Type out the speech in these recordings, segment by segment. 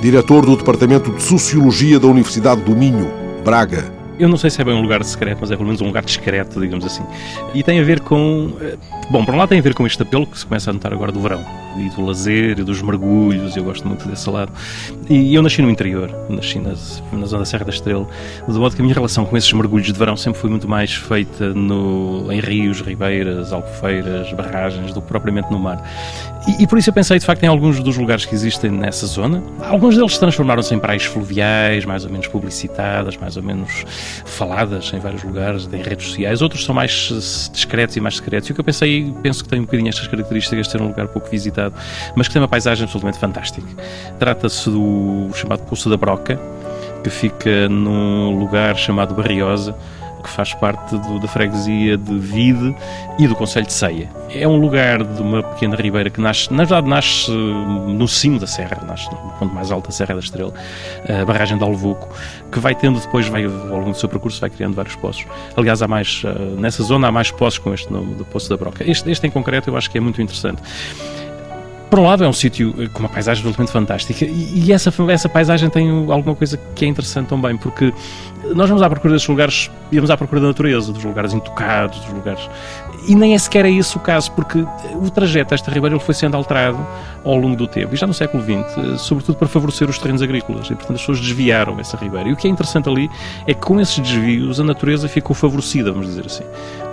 diretor do Departamento de Sociologia da Universidade do Minho, Braga. Eu não sei se é bem um lugar secreto, mas é pelo menos um lugar discreto, digamos assim. E tem a ver com. Eh, bom, por um lado tem a ver com este apelo que se começa a notar agora do verão, e do lazer, e dos mergulhos, eu gosto muito desse lado. E eu nasci no interior, nasci na, na zona da Serra da Estrela, de modo que a minha relação com esses mergulhos de verão sempre foi muito mais feita no, em rios, ribeiras, albufeiras, barragens, do que propriamente no mar. E, e, por isso eu pensei, de facto, em alguns dos lugares que existem nessa zona. Alguns deles transformaram-se em praias fluviais, mais ou menos publicitadas, mais ou menos faladas em vários lugares, em redes sociais. Outros são mais discretos e mais secretos. E o que eu pensei, penso que tem um bocadinho estas características de ser um lugar pouco visitado, mas que tem uma paisagem absolutamente fantástica. Trata-se do chamado Poço da Broca, que fica num lugar chamado Barriosa, que faz parte do, da freguesia de Vide e do Conselho de Ceia. É um lugar de uma pequena ribeira que nasce, na verdade, nasce eh, no cimo da serra, nasce no ponto mais alto da Serra da Estrela, a barragem de Alvoco, que vai tendo depois, vai, ao longo do seu percurso, vai criando vários poços. Aliás, há mais, eh, nessa zona há mais poços com este nome, do Poço da Broca. Este, este em concreto eu acho que é muito interessante por um lado é um sítio eh, com uma paisagem absolutamente fantástica e, essa, essa paisagem tem alguma coisa que é interessante também, porque nós vamos à procura desses lugares, íamos à procura da natureza, dos lugares intocados, dos lugares... E nem é sequer é esse o caso, porque o trajeto desta ribeira ele foi sendo alterado ao longo do tempo, e já no século XX, sobretudo para favorecer os terrenos agrícolas, e portanto as pessoas desviaram essa ribeira. E o que é interessante ali é que com esses desvios a natureza ficou favorecida, vamos dizer assim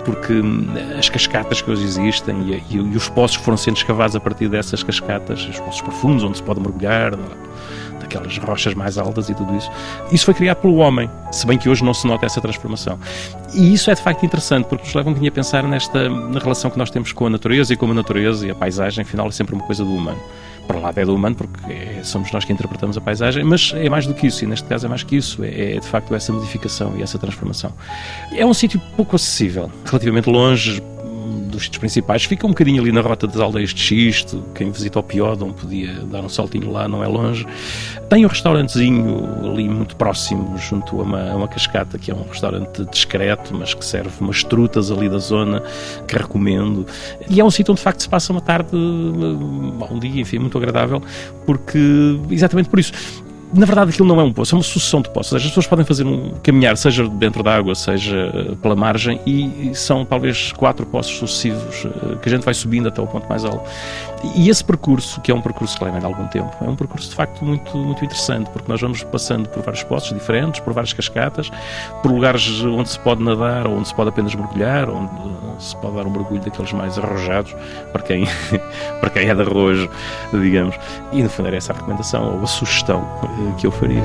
porque hum, as cascatas que hoje existem e, e, e, os poços foram sendo escavados a partir dessas cascatas, os poços profundos onde se pode mergulhar, daquelas rochas mais altas e tudo isso, isso foi criado pelo homem, se bem que hoje não se nota essa transformação. E isso é de facto interessante, porque nos leva um bocadinho a pensar nesta na relação que nós temos com a natureza e como a natureza e a paisagem, afinal, é sempre uma coisa do humano para lado é do humano, porque é, somos nós que interpretamos a paisagem, mas é mais do que isso, e neste caso é mais que isso, é, é de facto essa modificação e essa transformação. É um sítio pouco acessível, relativamente longe, dos sítios principais, fica um bocadinho ali na rota das aldeias de Xisto, quem visita o Piódon podia dar um saltinho lá, não é longe. Tem um restaurantezinho ali muito próximo, junto a uma, a uma cascata, que é um restaurante discreto, mas que serve umas trutas ali da zona, que recomendo. E é um sítio onde de facto se passa uma tarde, um dia, enfim, muito agradável, porque, exatamente por isso, na verdade aquilo não é um poço, é uma sucessão de poços. As pessoas podem fazer um caminhar, seja dentro da água, seja eh, pela margem, e são talvez quatro poços sucessivos eh, que a gente vai subindo até o ponto mais alto. E esse percurso, que é um percurso que leva algum tempo, é um percurso de facto muito, muito interessante, porque nós vamos passando por vários poços diferentes, por várias cascatas, por lugares onde se pode nadar, ou onde se pode apenas mergulhar, onde se pode dar um mergulho daqueles mais arrojados, para quem, para quem é de arrojo, digamos. E no fundo era essa a recomendação, ou a sugestão eh, que eu faria.